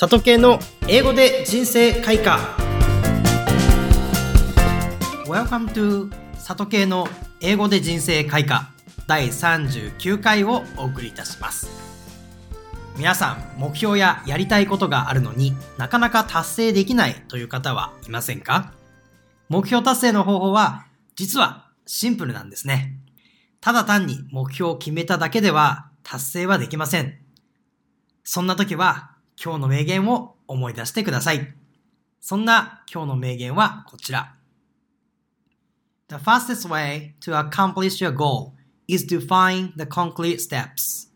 里系の英語で人生開花。Welcome to 里系の英語で人生開花。第39回をお送りいたします。皆さん目標ややりたいことがあるのになかなか達成できないという方はいませんか？目標達成の方法は実はシンプルなんですね。ただ単に目標を決めただけでは達成はできません。そんな時は今日の名言を思い出してください。そんな今日の名言はこちら。The fastest way to accomplish your goal is to find the concrete steps.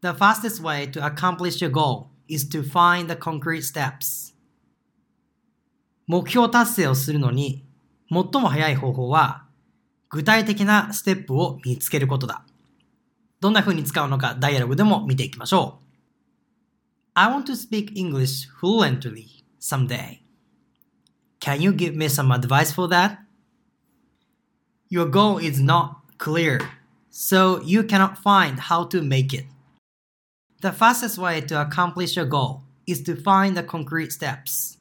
The fastest way to accomplish your goal is to find the concrete steps. 目標達成をするのに最も早い方法は具体的なステップを見つけることだ。どんな風に使うのかダイアログでも見ていきましょう。I want to speak English fluently someday. Can you give me some advice for that? Your goal is not clear, so you cannot find how to make it. The fastest way to accomplish your goal is to find the concrete steps.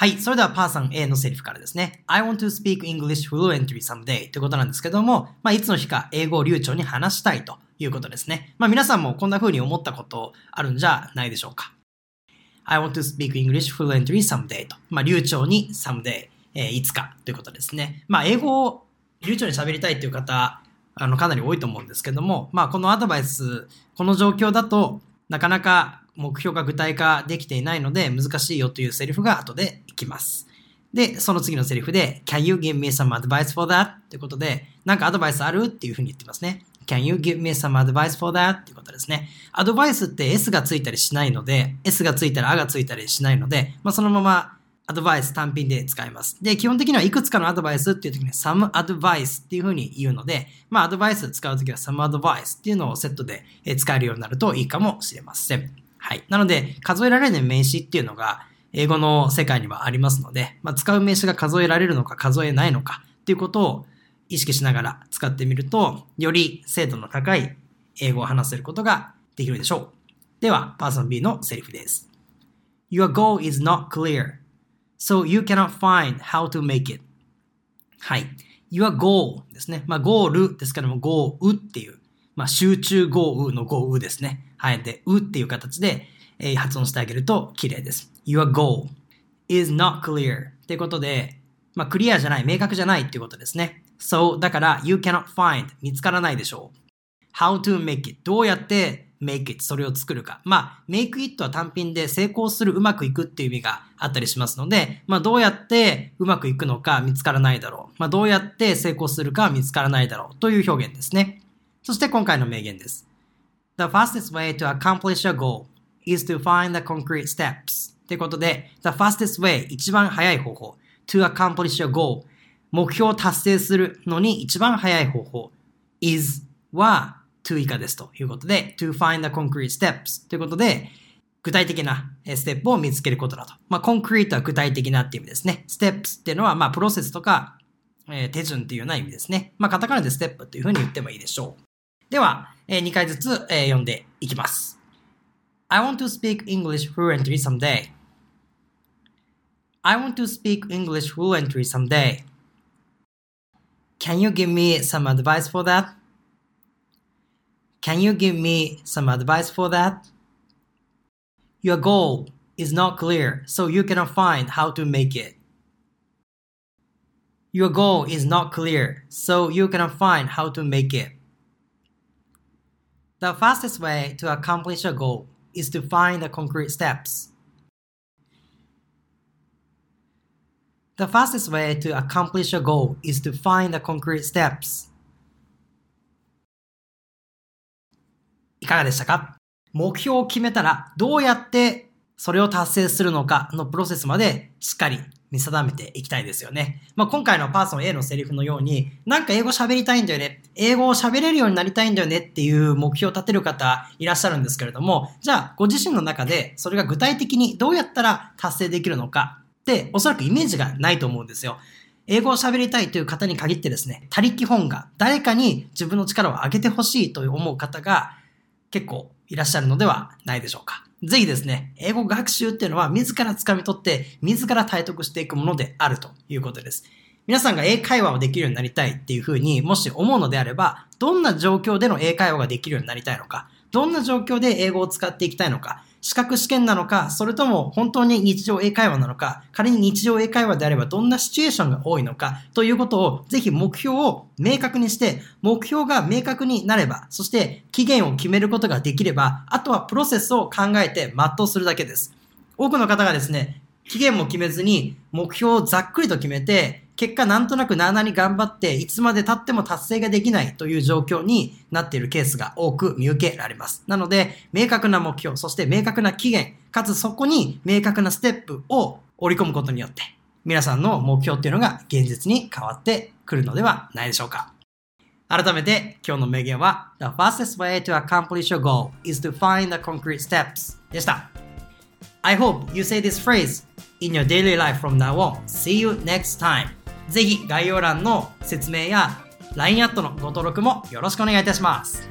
はい。それではパーさん A のセリフからですね。I want to speak English fluently someday ということなんですけども、まあ、いつの日か英語を流暢に話したいということですね。まあ、皆さんもこんな風に思ったことあるんじゃないでしょうか。I want to speak English fluently someday と。まあ、流暢に someday、えー、いつかということですね。まあ、英語を流暢に喋りたいという方、あの、かなり多いと思うんですけども、まあ、このアドバイス、この状況だとなかなか目標が具体化できていないので難しいよというセリフが後でいきます。で、その次のセリフで Can you give me some advice for that? ということで、なんかアドバイスあるっていうふうに言ってますね。Can you give me some advice for that? っていうことですね。アドバイスって S がついたりしないので、S がついたらあがついたりしないので、まあ、そのままアドバイス単品で使います。で、基本的にはいくつかのアドバイスっていう時に some advice っていう風に言うので、まあアドバイス使う時は some advice っていうのをセットで使えるようになるといいかもしれません。はい。なので、数えられない名詞っていうのが英語の世界にはありますので、まあ、使う名詞が数えられるのか数えないのかっていうことを意識しながら使ってみると、より精度の高い英語を話せることができるでしょう。では、パーソン B のセリフです。Your goal is not clear, so you cannot find how to make it. はい。Your goal ですね。まあ、ゴールですけども、ゴーウっていう、まあ、集中豪雨の豪雨ですね。はい。で、うっていう形で、えー、発音してあげると綺麗です。Your goal is not clear っていうことで、まあ、クリアじゃない、明確じゃないっていうことですね。So, だから、you cannot find 見つからないでしょう。how to make it どうやって make it それを作るか。まあ、make it は単品で成功する、うまくいくっていう意味があったりしますので、まあ、どうやってうまくいくのか見つからないだろう。まあ、どうやって成功するか見つからないだろうという表現ですね。そして今回の名言です。The fastest way to accomplish a goal is to find the concrete steps. ということで、the fastest way 一番早い方法 to accomplish a goal 目標を達成するのに一番早い方法 is は to 以下ですということで to find the concrete steps ということで具体的なステップを見つけることだと。まあ、コンクリートは具体的なっていう意味ですね。ステップっていうのは、まあ、プロセスとか、えー、手順っていうような意味ですね。まあ、カタカナでステップっていうふうに言ってもいいでしょう。では、えー、2回ずつ、えー、読んでいきます。I want to speak English fluently someday. I want to speak English fluently someday. Can you give me some advice for that? Can you give me some advice for that? Your goal is not clear, so you cannot find how to make it. Your goal is not clear, so you cannot find how to make it. The fastest way to accomplish a goal is to find the concrete steps. The fastest way to accomplish a goal is to find the concrete steps. いかがでしたか目標を決めたらどうやってそれを達成するのかのプロセスまでしっかり見定めていきたいですよね。まあ、今回のパーソン A のセリフのように、なんか英語喋りたいんだよね。英語を喋れるようになりたいんだよねっていう目標を立てる方いらっしゃるんですけれども、じゃあご自身の中でそれが具体的にどうやったら達成できるのかっておそらくイメージがないと思うんですよ。英語を喋りたいという方に限ってですね、他力本願、誰かに自分の力を上げてほしいと思う方が結構いらっしゃるのではないでしょうか。ぜひですね、英語学習っていうのは自ら掴み取って自ら体得していくものであるということです。皆さんが英会話をできるようになりたいっていうふうにもし思うのであれば、どんな状況での英会話ができるようになりたいのか、どんな状況で英語を使っていきたいのか、資格試験なのか、それとも本当に日常英会話なのか、仮に日常英会話であればどんなシチュエーションが多いのかということをぜひ目標を明確にして、目標が明確になれば、そして期限を決めることができれば、あとはプロセスを考えて全うするだけです。多くの方がですね、期限も決めずに目標をざっくりと決めて、結果なんとなくなあなに頑張っていつまで経っても達成ができないという状況になっているケースが多く見受けられます。なので、明確な目標、そして明確な期限、かつそこに明確なステップを織り込むことによって、皆さんの目標っていうのが現実に変わってくるのではないでしょうか。改めて今日の名言は The fastest way to accomplish your goal is to find the concrete steps でした。I hope you say this phrase in your daily life from now on. See you next time. ぜひ概要欄の説明や LINE アットのご登録もよろしくお願いいたします。